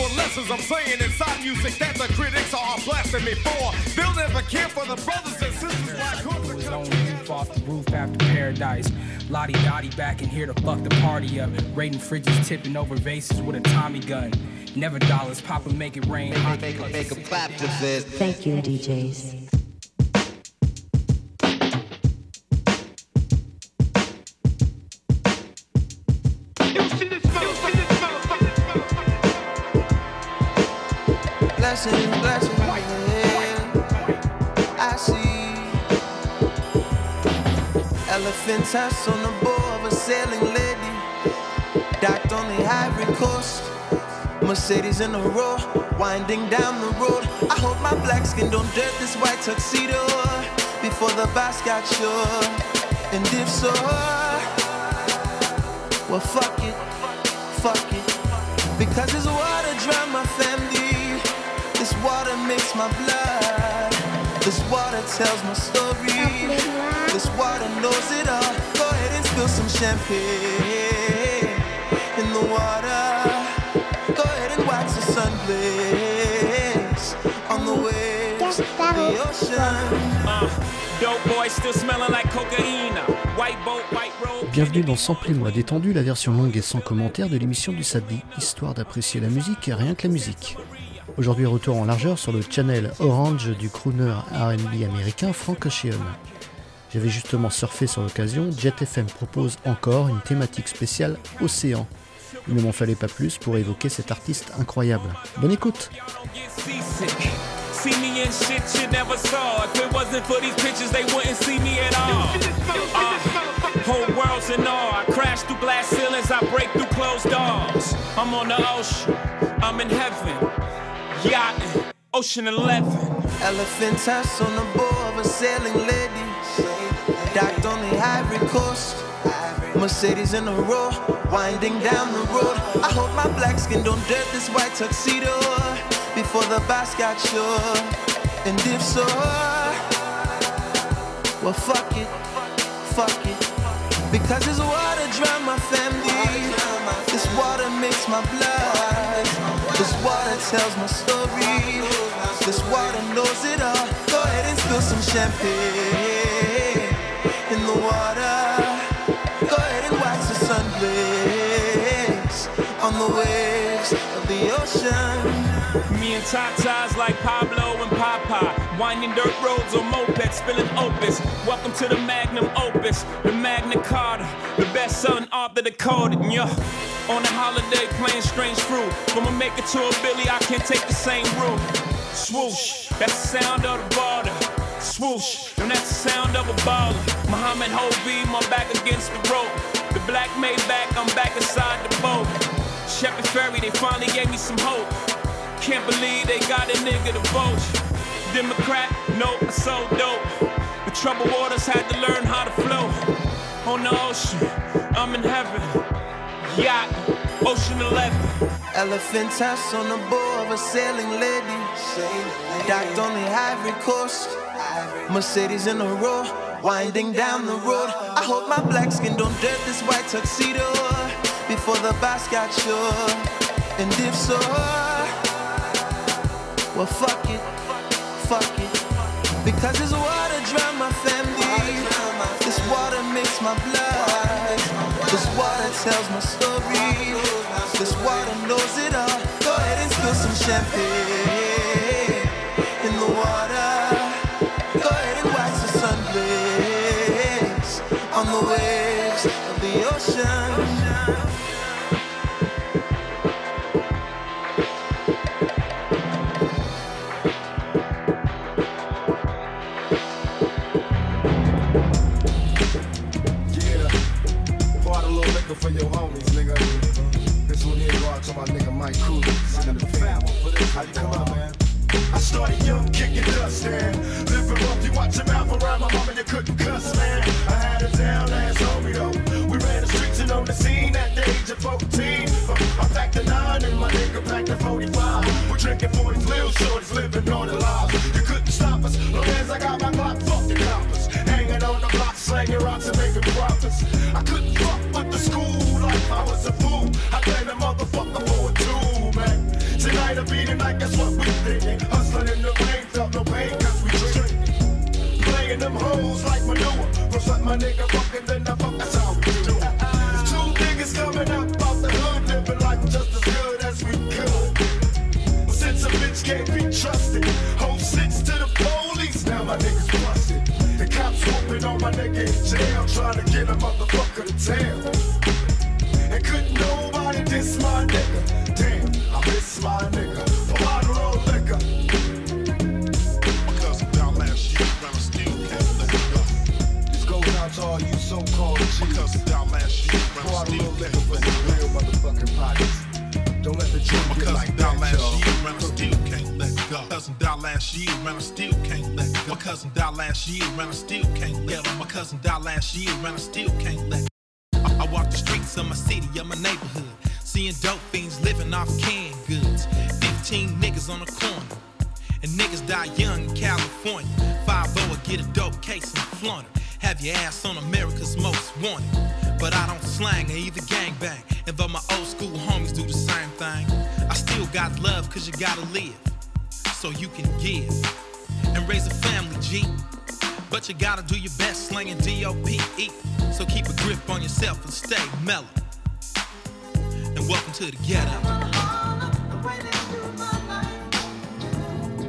for lessons I'm saying inside music that the critics are blasting me for. They'll never care for the brothers and sisters like his own roof off the roof after paradise. Lottie Dottie back in here to fuck the party up. Raiding fridges, tipping over vases with a Tommy gun. Never dollars, Papa make it rain. Make, make, make, make a clap to this. Thank you, DJs. Elephant tusks on the bow of a sailing lady, docked on the Ivory Coast. Mercedes in a row, winding down the road. I hope my black skin don't dirt this white tuxedo before the Basquiat sure. And if so, well, fuck it, fuck it. Because this water drown my family. This water makes my blood. This water tells my story. This water knows it all. Go ahead and spill some champagne in the water. Go ahead and watch the sun blaze on the waves of the ocean. Uh, dope boy still smelling like cocaine. White boat, white road. Bienvenue dans Samplez-moi détendu, la version longue et sans commentaire de l'émission du samedi, histoire d'apprécier la musique et rien que la musique. Aujourd'hui, retour en largeur sur le channel Orange du crooner RB américain Frank Ocean. J'avais justement surfé sur l'occasion, Jet FM propose encore une thématique spéciale Océan. Il ne m'en fallait pas plus pour évoquer cet artiste incroyable. Bonne écoute! Yachting, Ocean 11. Elephant tusks on the bow of a sailing lady. Docked on the Ivory Coast. Mercedes in a row, winding down the road. I hope my black skin don't dirt this white tuxedo before the Basquiat sure. And if so, well, fuck it, fuck it. Because this water drown my family. This water makes my blood. Tells my story. This water knows it all. Go ahead and spill some champagne in the water. Go ahead and watch the sun blaze on the waves of the ocean. Me and Tata's like Pablo and Papa. Winding dirt roads on mopeds, spilling opus. Welcome to the magnum opus, the Magna Carta, the best selling author decoded. Yeah. On a holiday playing strange fruit. I'ma make it to a Billy, I can't take the same route. Swoosh, that's the sound of the border. Swoosh, and that's the sound of a baller. Muhammad Hovey, my back against the rope. The black made back, I'm back inside the boat. Shepard Fairey, they finally gave me some hope. Can't believe they got a nigga to vote. Democrat, nope, I so dope. The troubled waters had to learn how to flow. On the ocean, I'm in heaven yacht, Ocean 11. Elephant tusks on the bow of a sailing lady. Docked on the Ivory Coast. Mercedes in a row, winding down the road. I hope my black skin don't dirt this white tuxedo before the Basquiat sure. And if so, well, fuck it, fuck it. Because this water drown my family. This water makes my blood. This water tells my story. This water knows it all. Go ahead and spill some champagne in the water. Go ahead and watch the sun blaze on the waves of the ocean. for your homies, nigga. This one here, go out to my nigga Mike Cooley. Son. How you come up, man? I started young, kicking dust, man. Living rough, you watch your mouth around my mom and you couldn't cuss, man. I had a down ass homie, though. We ran the streets and on the scene at the age of 14. Uh, I packed a nine and my nigga packed a 45. We're drinking 40s, little shorties, living on the lives. You could my nigga. Two niggas coming up out the hood, living life just as good as we could. But since a bitch can't be trusted, hold six to the police, now my niggas busted. The cops on my nigga jail, trying to get a motherfucker to tail. And couldn't nobody diss my nigga. Last year, and I still can't let go. Cousin died last year, and I still can't let go. My cousin died last year, and I still can't let go. My cousin died last year, and I still can't let go. I, walk the streets of my city, of my neighborhood, seeing dope fiends living off canned goods. 15 niggas on the corner, and niggas die young in California. 5 0 get a dope case and flaunt it. Have your ass on America's most wanted. But I don't slang or either gangbang. And though my old school homies got love cause you gotta live. So you can give and raise a family, G. But you gotta do your best slanging D-O-P-E. So keep a grip on yourself and stay mellow. And welcome to the ghetto.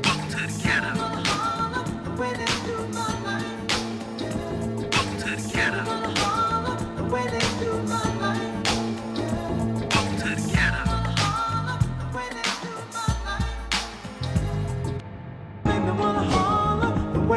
Welcome to the ghetto.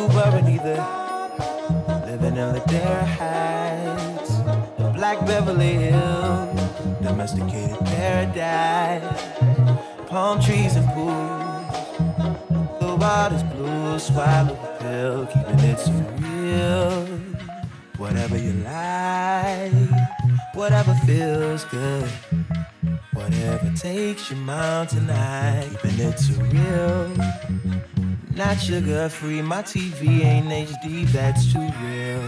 you were already. Living in Ladera Heights, the Black Beverly Hills, domesticated paradise, palm trees and pools. The water's blue, swallow the pill, keeping it so real. Whatever you like, whatever feels good. Whatever takes your mind tonight, keeping it so real. Not sugar free, my TV ain't HD, that's too real.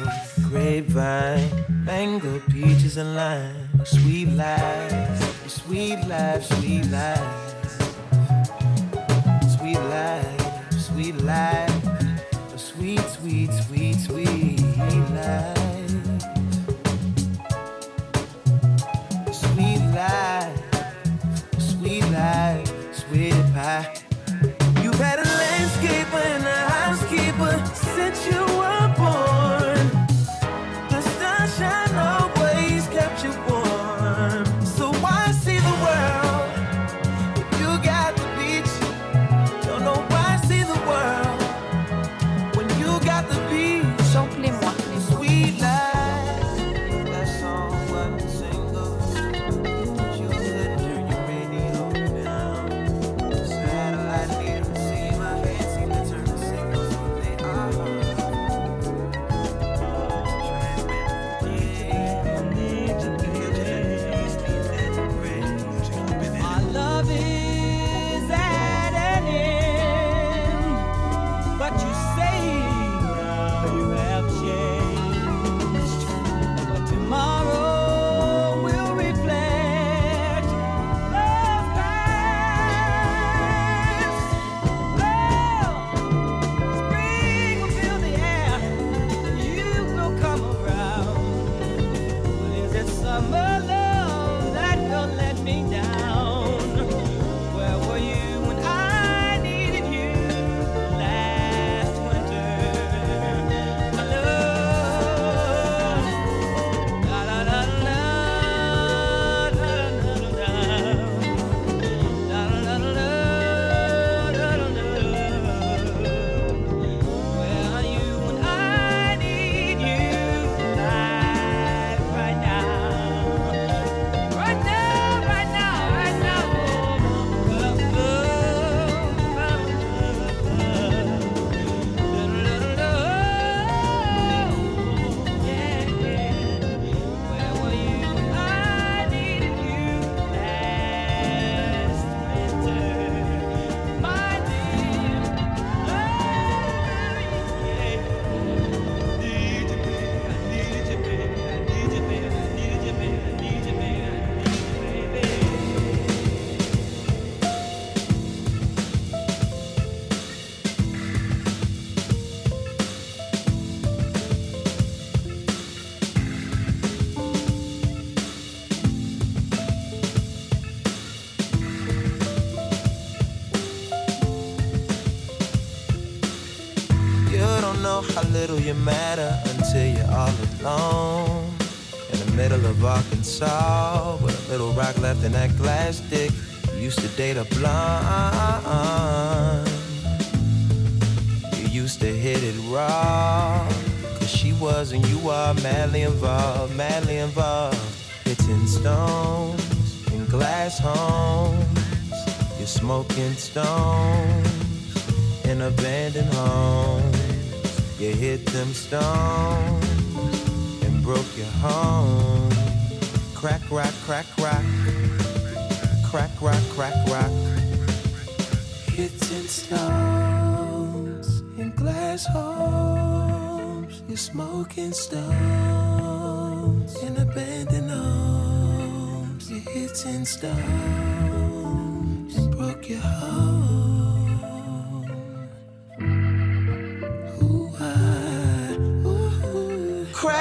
Grapevine, mango, peaches, and lime. Sweet life, sweet life, sweet life. Sweet life, sweet life. Sweet, sweet, sweet, sweet life. Sweet life, sweet life, sweet pie. You've had a landscaper and a housekeeper since you don't know how little you matter until you're all alone. In the middle of Arkansas, with a little rock left in that glass dick. You used to date a blonde. You used to hit it raw. Cause she was and you are madly involved, madly involved. Hitting stones in glass homes. You're smoking stones in abandoned homes. You hit them stones and broke your home. Crack, rock, crack, rock. Crack, rock, crack, rock. Hitting stones in glass homes. You're smoking stones in abandoned homes. You're hitting stones and broke your home.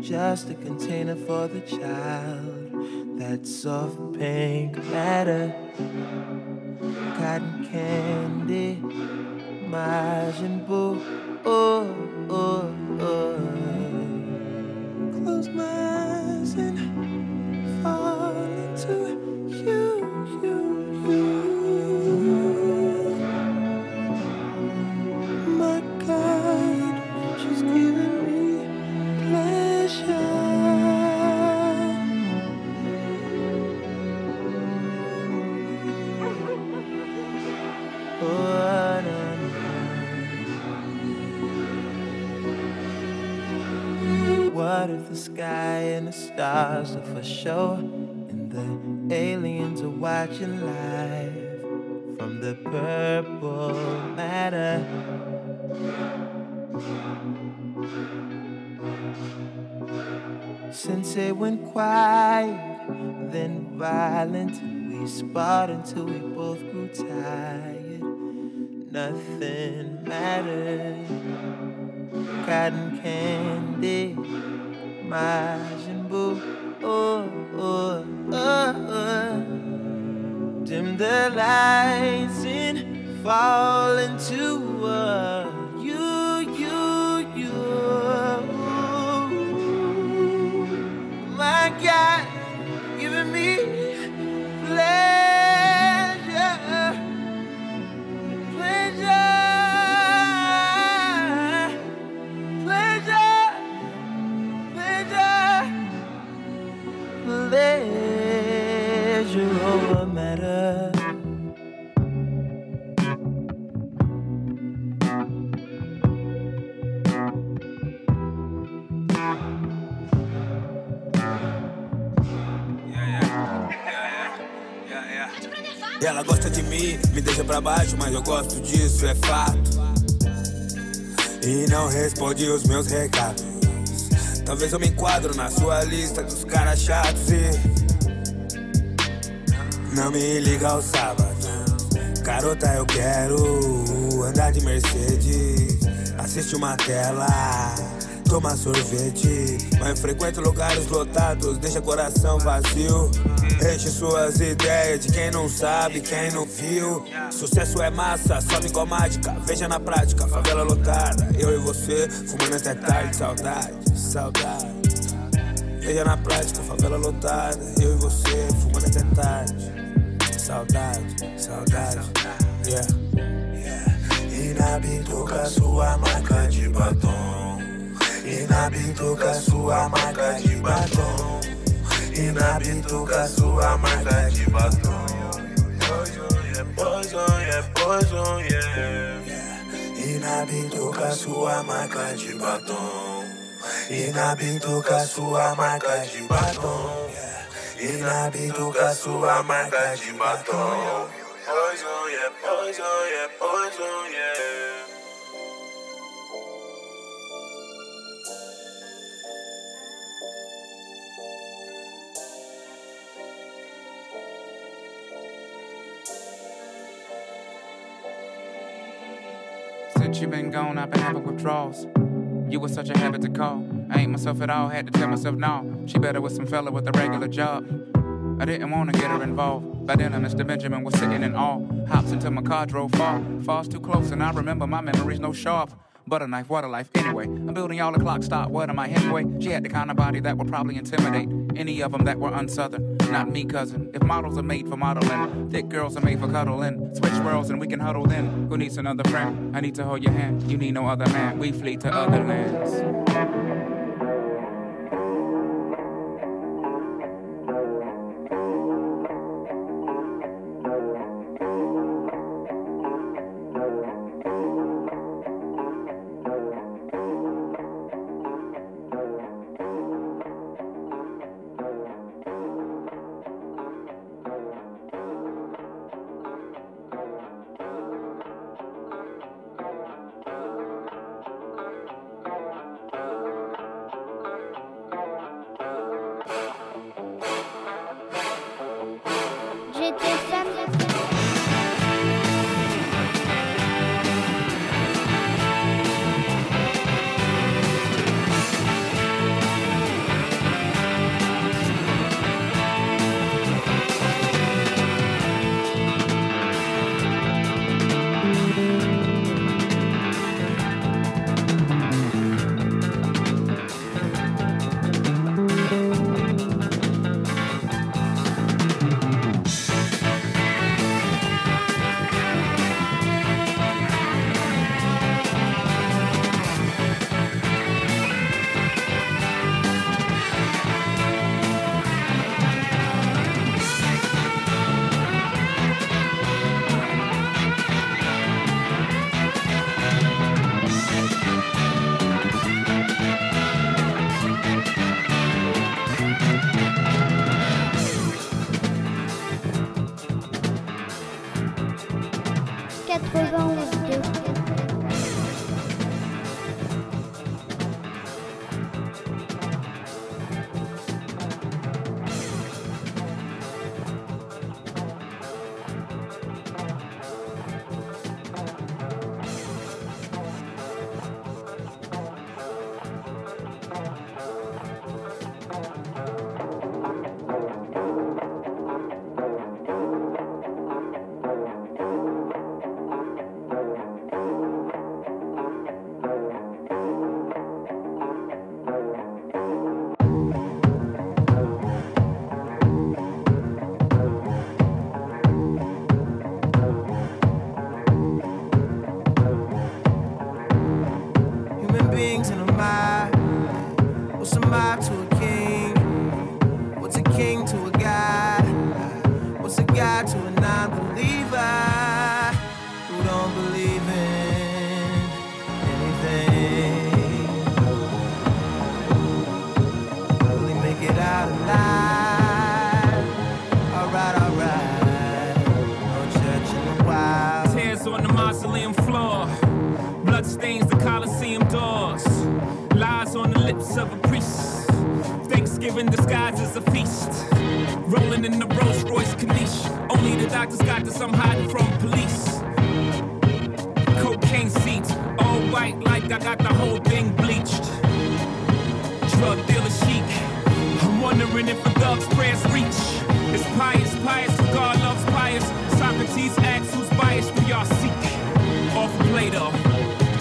Just a container for the child? That soft pink matter, cotton candy, Majin Buu. Oh, oh, oh. Close my eyes sky and the stars are for show, and the aliens are watching live from the purple matter? Since it went quiet, then violent, we sparred until we both grew tired. Nothing mattered. Cotton candy, Majin Buu. Oh, oh, oh. Dim the lights and fall into uh, you, you, you. My God, ela gosta de mim, me deixa pra baixo, mas eu gosto disso, é fato. E não responde os meus recados. Talvez eu me enquadro na sua lista dos caras chatos e. Não me liga ao sábado. Garota, eu quero andar de Mercedes. Assiste uma tela, toma sorvete. Mas frequento lugares lotados, deixa coração vazio. Enche suas ideias de quem não sabe, quem não viu. Sucesso é massa, sobe com mágica. Veja na prática, favela lotada. Eu e você, fumando até tarde, saudade, saudade. Veja na prática, favela lotada. Eu e você, fumando até tarde. Saudade, saudade. Yeah. E na bituca sua marca de batom. Na bituca sua marca de batom. E na bituca sua marca de batom. Poison, yeah, poison, yeah. E na bituca sua marca de batom. E na bituca sua marca de batom. E na bituca sua marca de batom. Poison, yeah, poison, yeah, poison, yeah. You been gone, I've been having withdrawals. You was such a habit to call. I ain't myself at all, had to tell myself no. She better with some fella with a regular job. I didn't wanna get her involved. By then, Mr. Benjamin was sitting in awe. Hops into my car, drove far. Falls too close, and I remember my memories no sharp. Butter knife, water life. Anyway, I'm building y'all a clock stop. What am I headway? She had the kind of body that would probably intimidate any of them that were unsouthern. Not me, cousin. If models are made for modeling, thick girls are made for cuddling. Switch worlds and we can huddle then. Who needs another friend? I need to hold your hand. You need no other man. We flee to other lands. prayers reach. It's pious, pious, God loves pious. Socrates asks who's biased, we all seek. Off Plato,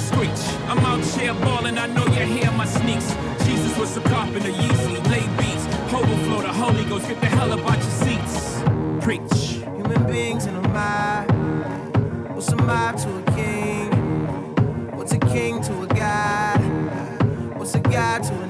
screech. I'm out here balling, I know you hear my sneaks. Jesus was a cop in carpenter, Yeezy, lay beats. Overflow the Holy Ghost, get the hell up out your seats. Preach. Human beings in a mob. What's a mob to a king? What's a king to a god? What's a god to a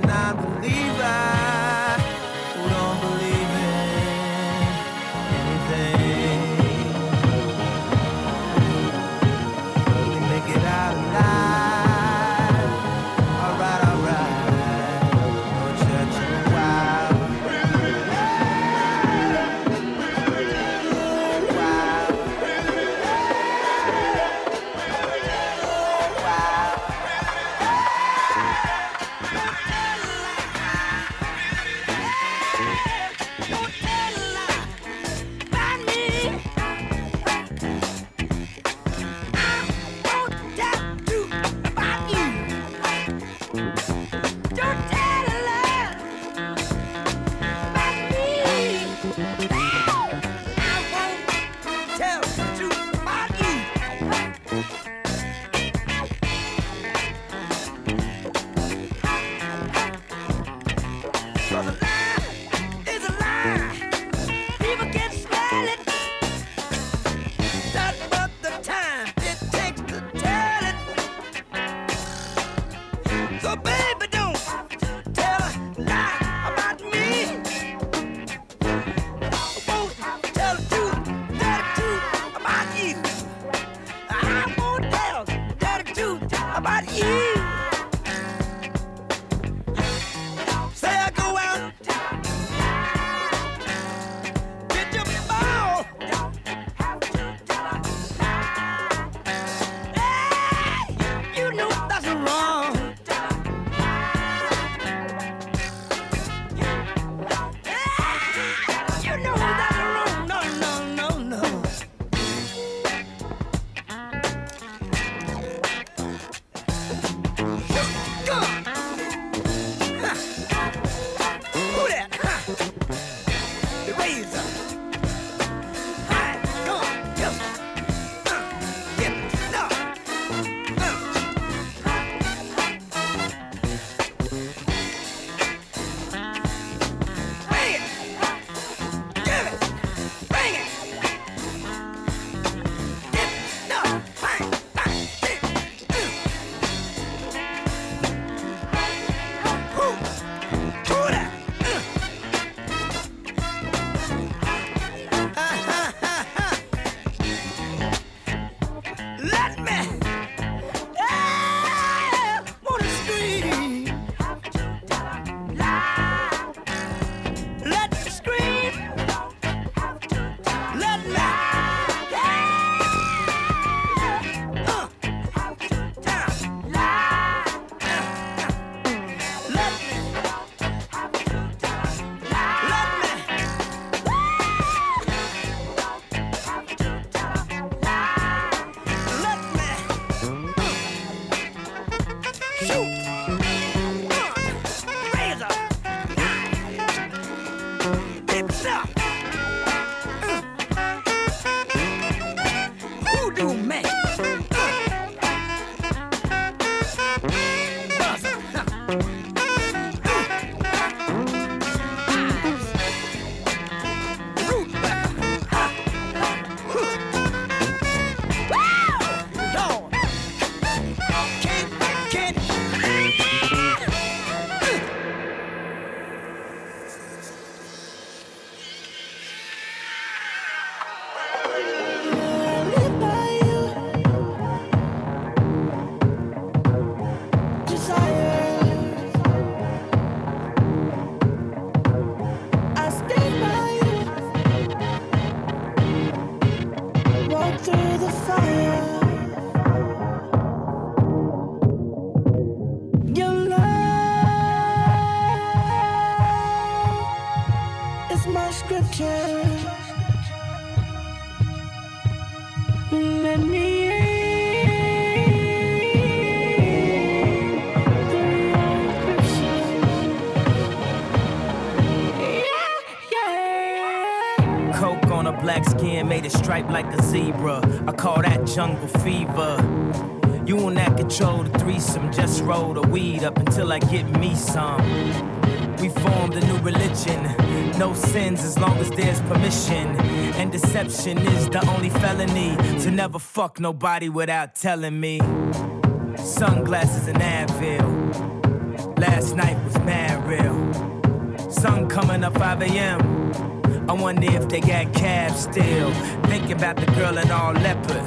about you? 是 like a zebra. I call that jungle fever. You will that control the threesome, just roll the weed up until I get me some. We formed a new religion, no sins as long as there's permission. And deception is the only felony to never fuck nobody without telling me. Sunglasses and Advil. Last night was mad real. Sun coming up 5 a.m. I wonder if they got cabs still. Thinking about the girl in all leopard.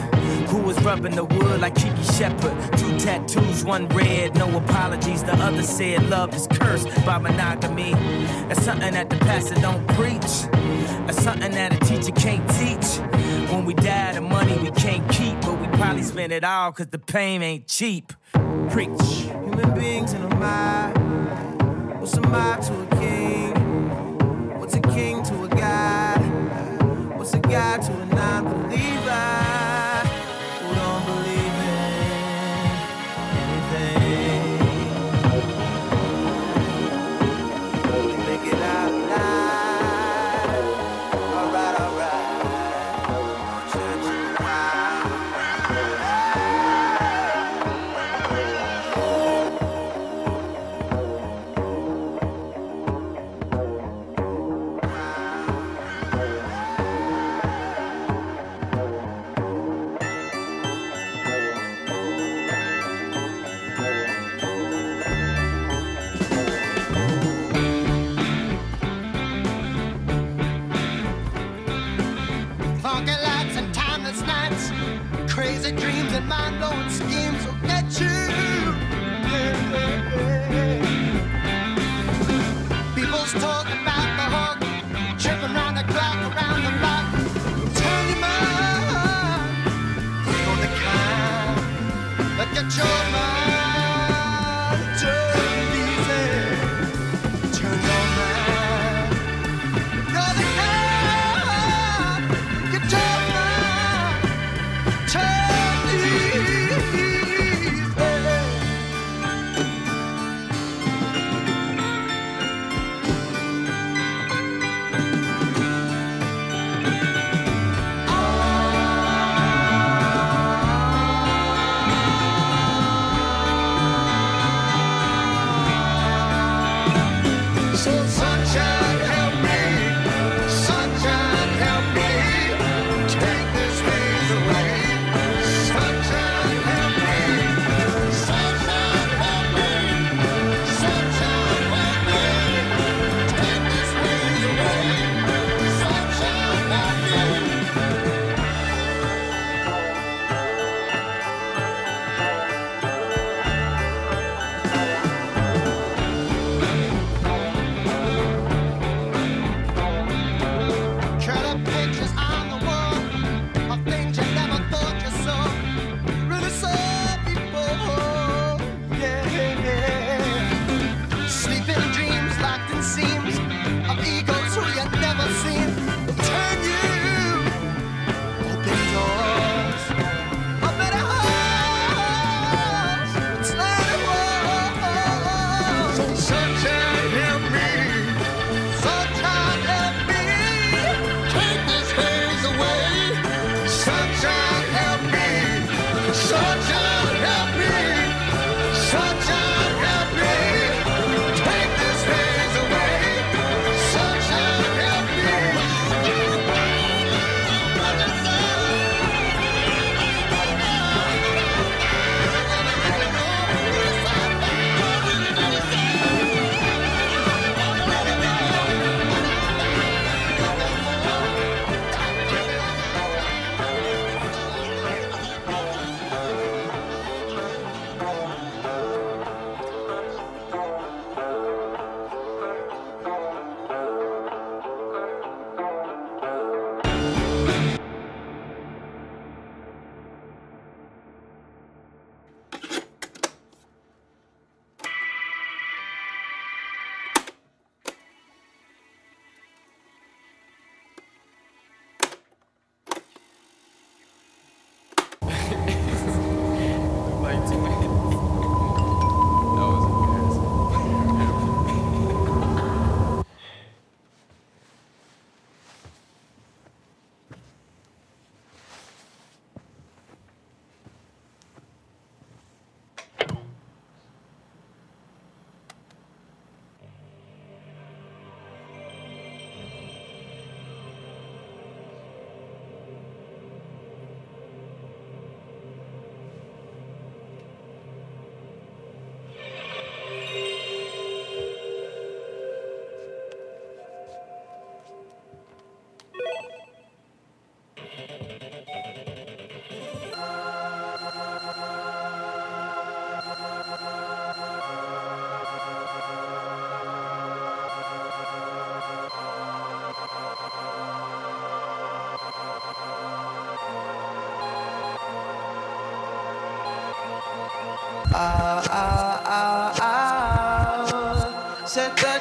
Who was rubbing the wood like Kiki Shepard. Two tattoos, one red, no apologies. The other said love is cursed by monogamy. That's something that the pastor don't preach. That's something that a teacher can't teach. When we die, the money we can't keep, but we probably spend it all cause the pain ain't cheap. Preach. Human beings in a mob. What's a mob to a king? A god to a non-believer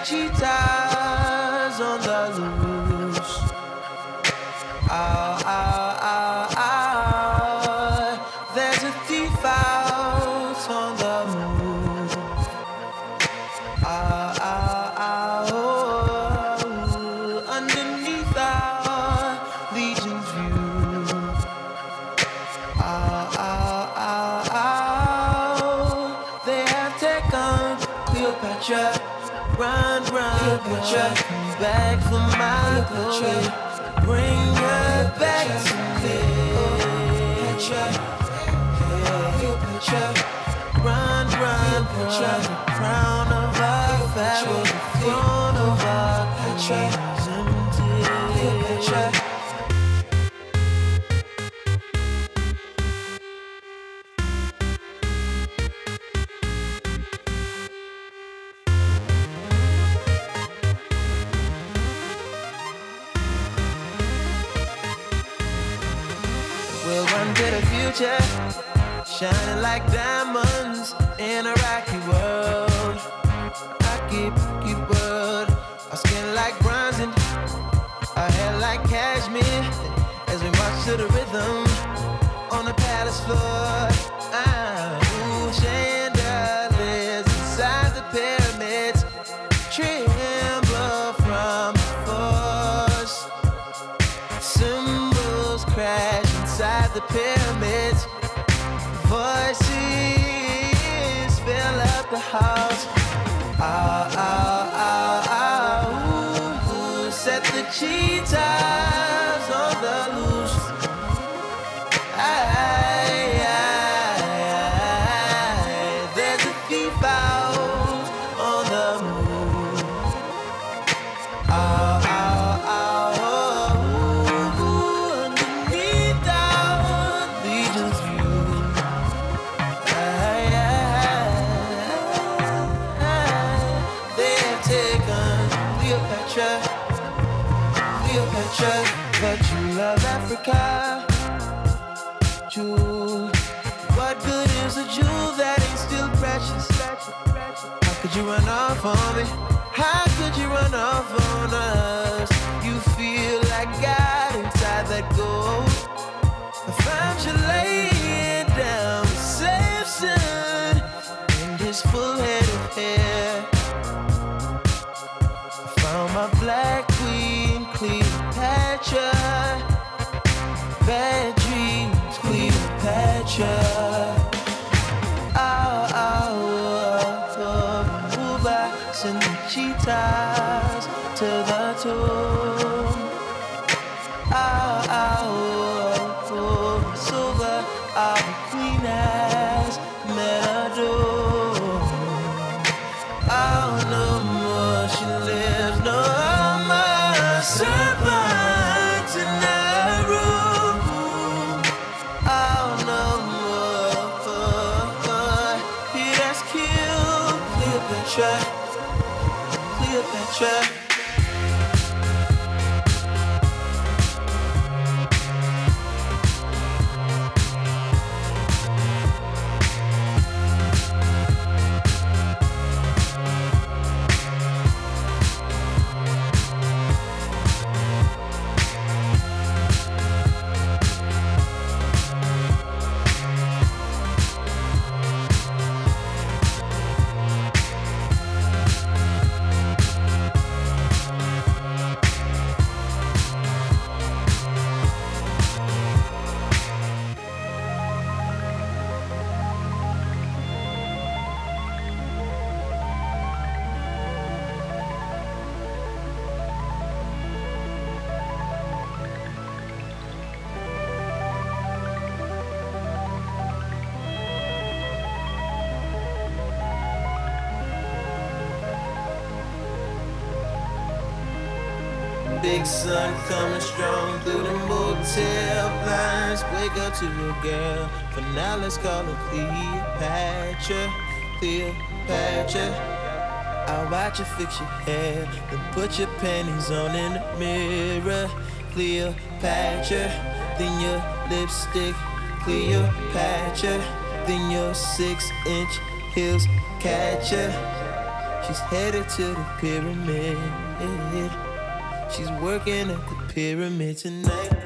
cheetahs on the loose. Ah, ah, ah, ah. There's a thief out on the move. Ah, ah, ah, oh. Underneath our legion's view. Ah, ah, ah, ah. They have taken Cleopatra. Run, back for my glory. Bring her back to me. Crown of our pharaoh. Throne of our country. Future, shining like diamonds in a rocky world. Rocky, rocky world. Our skin like bronze and our hair like cashmere. As we march to the rhythm on the palace floor. The run me? How could you run off on us? You feel like God inside that gold. I found you laying down with Samson and his full head of hair. I found my black queen, Cleopatra. Bad dreams, Cleopatra. The Big sun coming strong through the motel blinds. Wake up to your girl. For now, let's call her Cleopatra. Cleopatra. I'll watch you fix your hair. Then put your panties on in the mirror. Cleopatra. Then your lipstick. Cleopatra. Nothing your six inch heels catch her. She's headed to the pyramid. She's working at the pyramid tonight.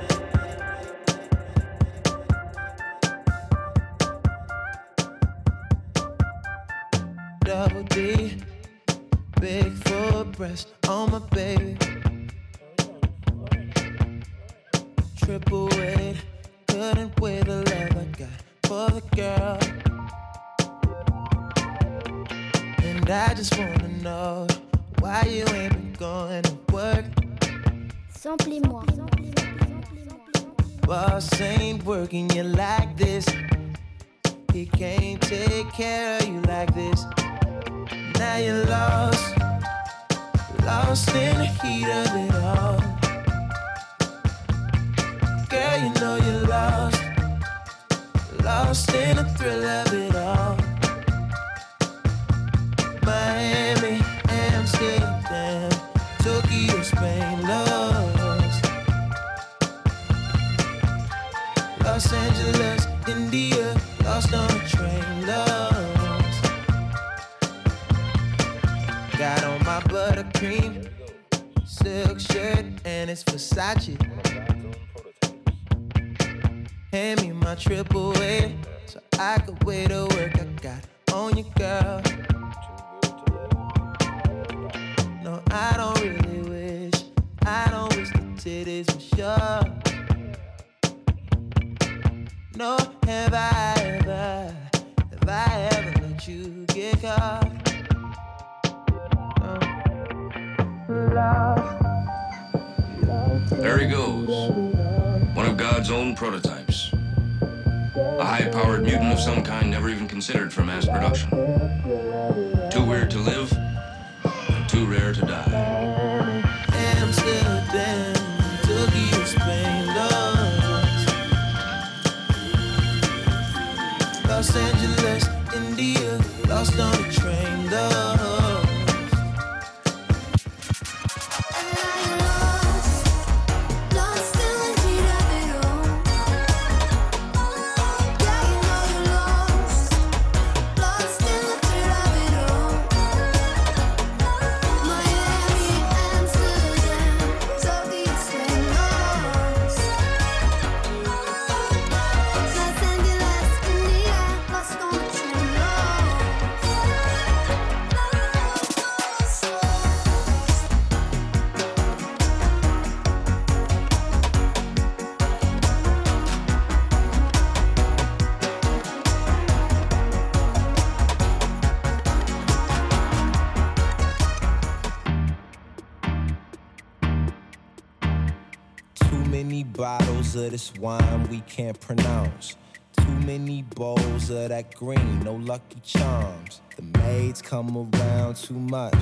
Of this wine we can't pronounce. Too many bowls of that green, no lucky charms. The maids come around too much.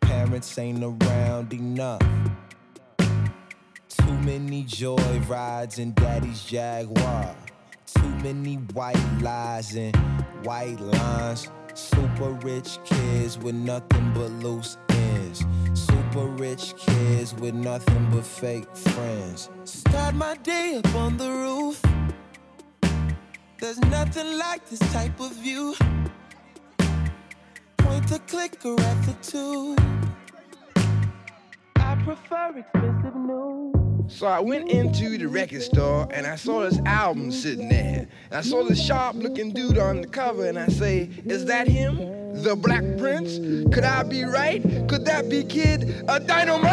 Parents ain't around enough. Too many joy rides in daddy's Jaguar. Too many white lies and white lines. Super rich kids with nothing but loose ends. Super rich kids with nothing but fake friends. Start my day up on the roof. There's nothing like this type of view. Point the clicker at the tube. I prefer expensive news. So I went into the record store and I saw this album sitting there. I saw this sharp looking dude on the cover and I say, Is that him? The Black Prince? Could I be right? Could that be Kid a Dynamite?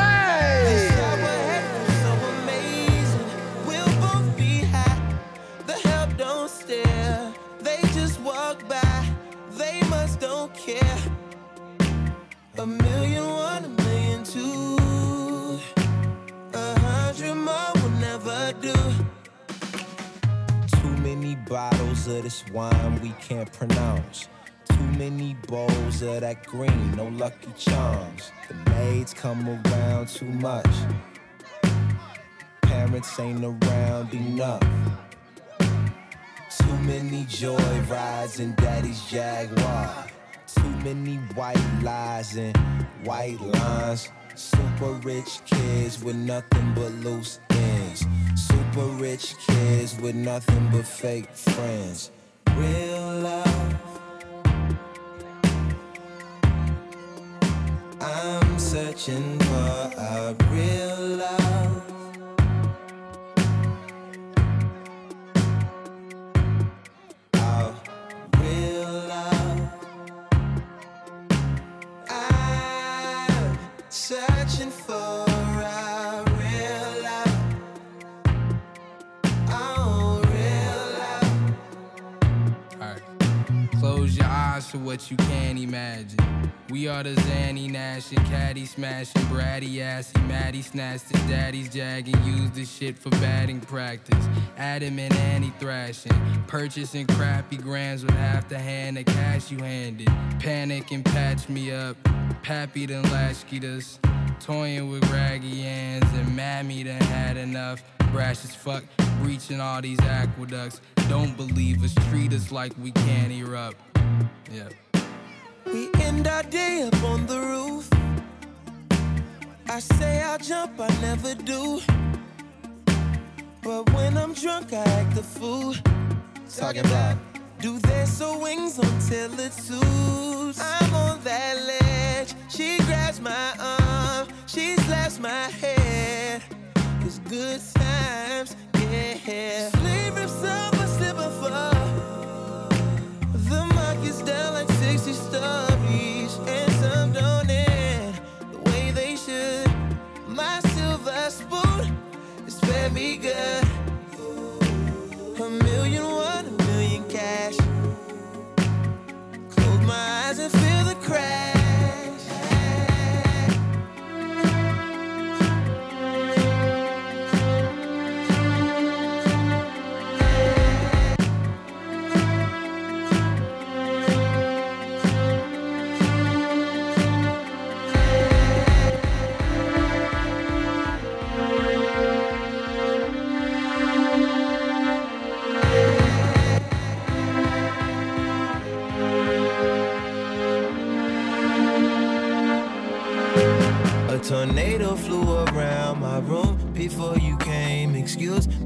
A million one, a million two. Will never do. Too many bottles of this wine we can't pronounce. Too many bowls of that green, no lucky charms. The maids come around too much. Parents ain't around enough. Too many joy rides in daddy's Jaguar. Too many white lies and white lines. Super rich kids with nothing but loose ends. Super rich kids with nothing but fake friends. Real love. I'm searching for a real love. For what you can't imagine. We are the Zanny Nash and Caddy smashing, bratty assy, Maddie snatched daddy's jagging, used this shit for batting practice. Adam and Annie thrashing, purchasing crappy grams with half the hand of cash you handed. Panic and patch me up, Pappy done latchkeyed us. Toying with raggy hands and Mammy done had enough. Brash as fuck, breaching all these aqueducts. Don't believe us, treat us like we can't erupt. Yeah. We end our day up on the roof. I say I'll jump, I never do. But when I'm drunk, I act a fool. Talking about Do their so wings until it suits. I'm on that ledge. She grabs my arm. She slaps my head. It's good times, yeah. Sleep rips up, I slip and should. My silver spoon is me good. A million one, a million cash. Close my eyes and feel the crash.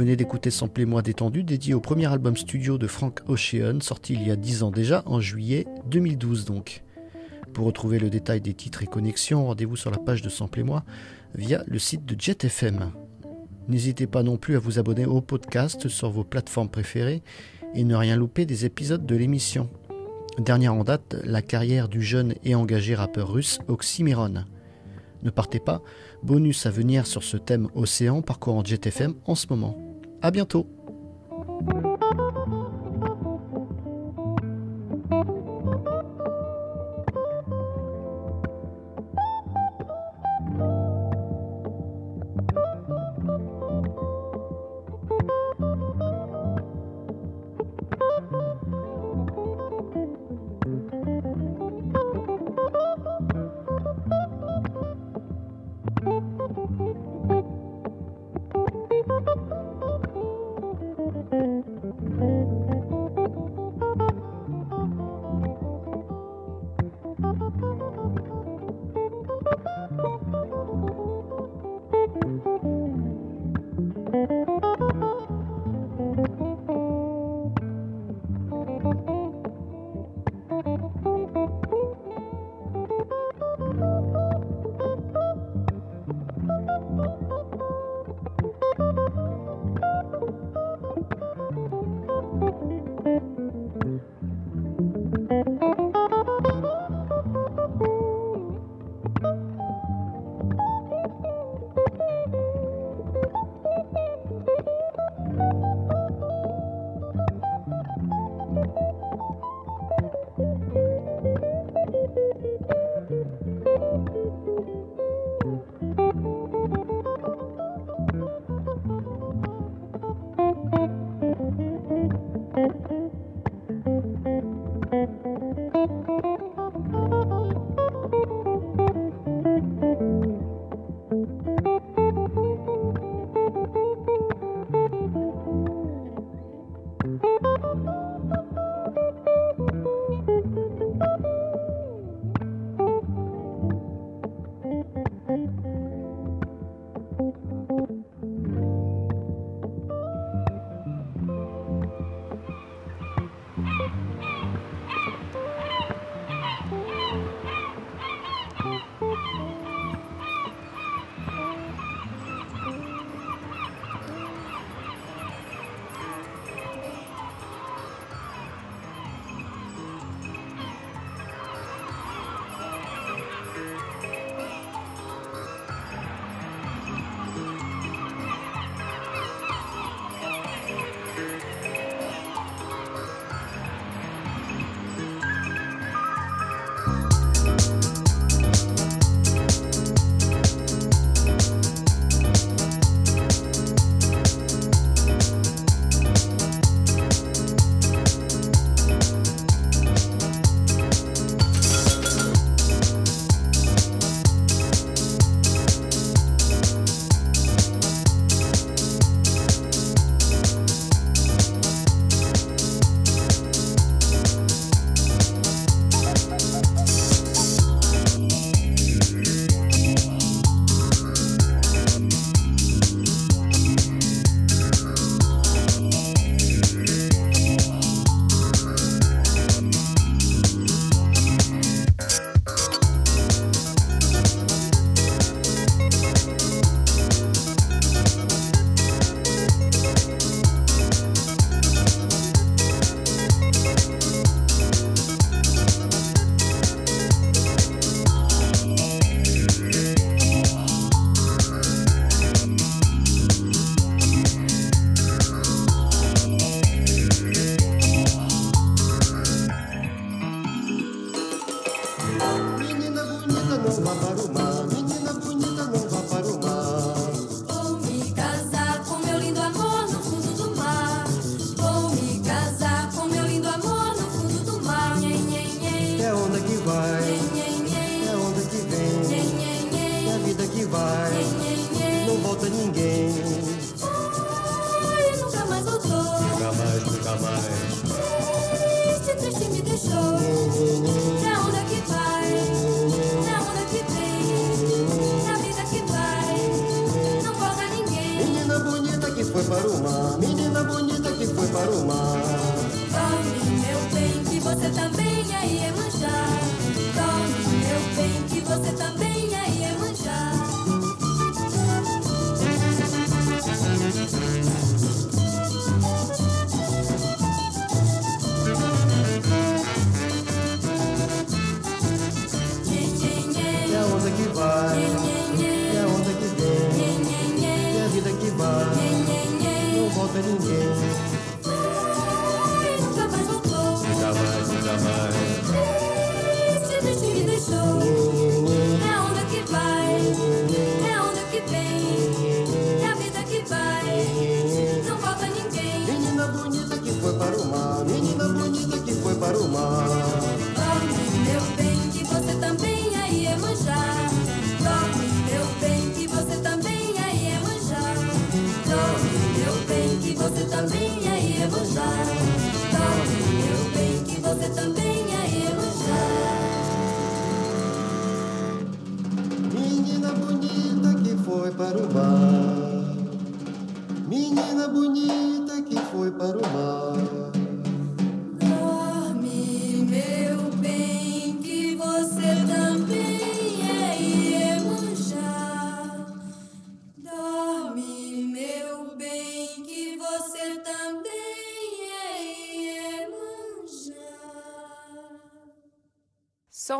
Venez d'écouter Samplez-moi détendu, dédié au premier album studio de Frank Ocean, sorti il y a 10 ans déjà, en juillet 2012 donc. Pour retrouver le détail des titres et connexions, rendez-vous sur la page de Samplez-moi via le site de Jet FM. N'hésitez pas non plus à vous abonner au podcast sur vos plateformes préférées et ne rien louper des épisodes de l'émission. Dernière en date, la carrière du jeune et engagé rappeur russe Oxymiron. Ne partez pas, bonus à venir sur ce thème océan parcourant Jet FM en ce moment. A bientôt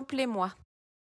Contemplez-moi